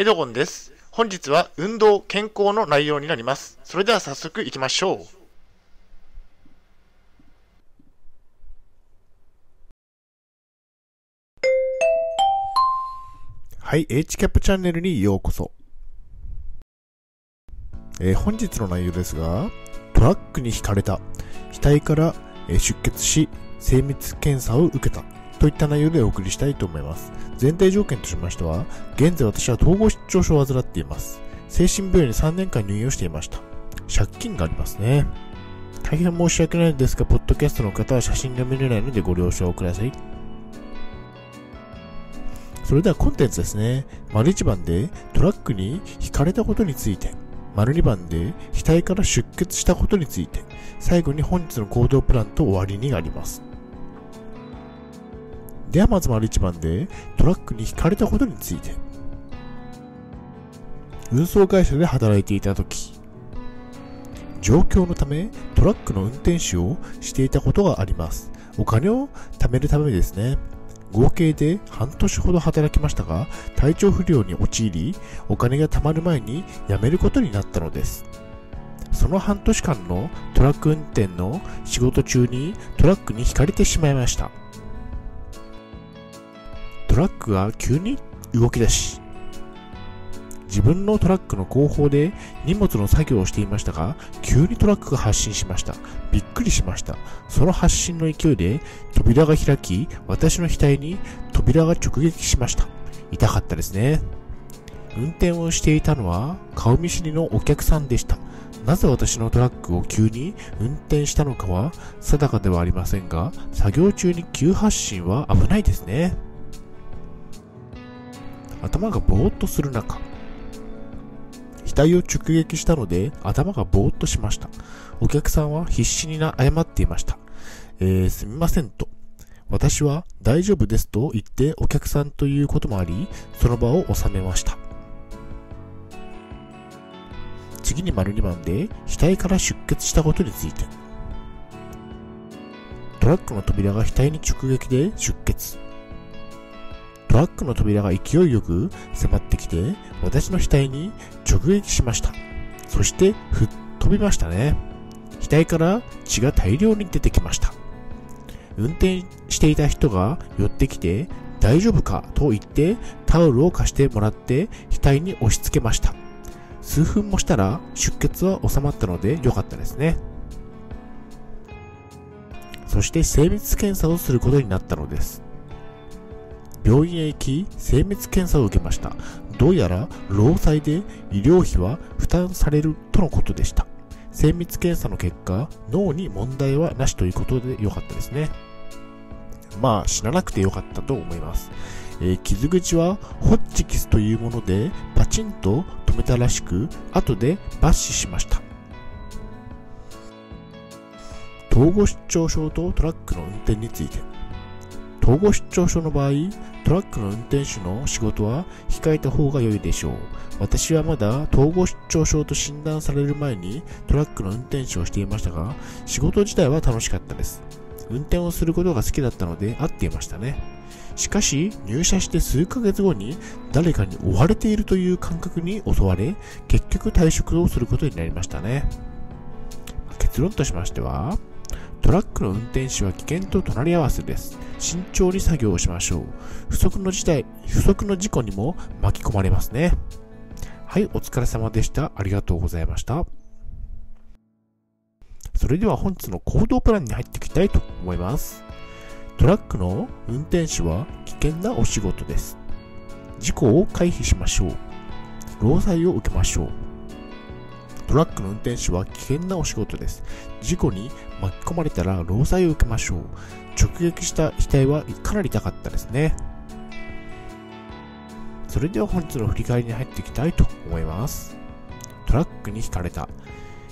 エドゴンです。本日は運動、健康の内容になります。それでは早速行きましょう。はい、HCAP チャンネルにようこそ。えー本日の内容ですが、トラックにひかれた、額から出血し、精密検査を受けた、といった内容でお送りしたいと思います。全体条件としましては、現在私は統合失調症を患っています。精神病院に3年間入院をしていました。借金がありますね。大変申し訳ないのですが、ポッドキャストの方は写真が見れないのでご了承ください。それではコンテンツですね。丸1番でトラックにひかれたことについて。丸2番で額から出血したことについて。最後に本日の行動プランと終わりになります。ではまず丸1番でトラックにひかれたことについて。運送会社で働いていた時状況のためトラックの運転手をしていたことがあります。お金を貯めるためですね。合計で半年ほど働きましたが、体調不良に陥り、お金が貯まる前に辞めることになったのです。その半年間のトラック運転の仕事中にトラックにひかれてしまいました。ラックが急に動き出し、自分のトラックの後方で荷物の作業をしていましたが、急にトラックが発進しました。びっくりしました。その発進の勢いで扉が開き、私の額に扉が直撃しました。痛かったですね。運転をしていたのは顔見知りのお客さんでした。なぜ私のトラックを急に運転したのかは定かではありませんが、作業中に急発進は危ないですね。頭がぼーっとする中、額を直撃したので頭がぼーっとしました。お客さんは必死にな謝っていました。えー、すみませんと。私は大丈夫ですと言ってお客さんということもあり、その場を収めました。次に丸2番で、額から出血したことについて。トラックの扉が額に直撃で出血。トラックの扉が勢いよく迫ってきて、私の額に直撃しました。そして、吹っ飛びましたね。額から血が大量に出てきました。運転していた人が寄ってきて、大丈夫かと言ってタオルを貸してもらって額に押し付けました。数分もしたら出血は収まったので良かったですね。そして精密検査をすることになったのです。病院へ行き精密検査を受けました。どうやら労災で医療費は負担されるとのことでした。精密検査の結果、脳に問題はなしということで良かったですね。まあ、死ななくて良かったと思います。えー傷口はホッチキスというものでパチンと止めたらしく、後で抜歯しました。統合失調症とトラックの運転について。統合失調症の場合、トラックの運転手の仕事は控えた方が良いでしょう。私はまだ統合失調症と診断される前にトラックの運転手をしていましたが、仕事自体は楽しかったです。運転をすることが好きだったので合っていましたね。しかし、入社して数ヶ月後に誰かに追われているという感覚に襲われ、結局退職をすることになりましたね。結論としましては、トラックの運転手は危険と隣り合わせです。慎重に作業をしましょう。不測の事態、不測の事故にも巻き込まれますね。はい、お疲れ様でした。ありがとうございました。それでは本日の行動プランに入っていきたいと思います。トラックの運転手は危険なお仕事です。事故を回避しましょう。労災を受けましょう。トラックの運転手は危険なお仕事です。事故に巻き込まれたら労災を受けましょう。直撃した額はかなり痛かったですね。それでは本日の振り返りに入っていきたいと思います。トラックにひかれた。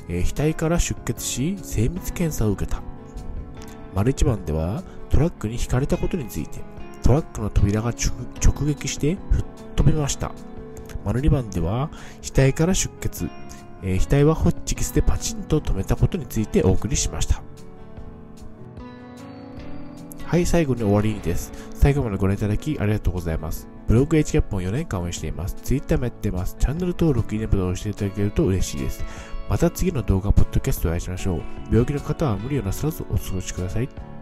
えー額から出血し、精密検査を受けた。丸一番では、トラックにひかれたことについて、トラックの扉が直撃して吹っ飛びました。丸二番では、額から出血、え額はホッチキスでパチンと止めたことについてお送りしました。はい、最後に終わりです。最後までご覧いただきありがとうございます。ブログ H キャップを4年間応援しています。Twitter もやってます。チャンネル登録、いいねボタンを押していただけると嬉しいです。また次の動画、ポッドキャストでお会いしましょう。病気の方は無理をなさらずお過ごしください。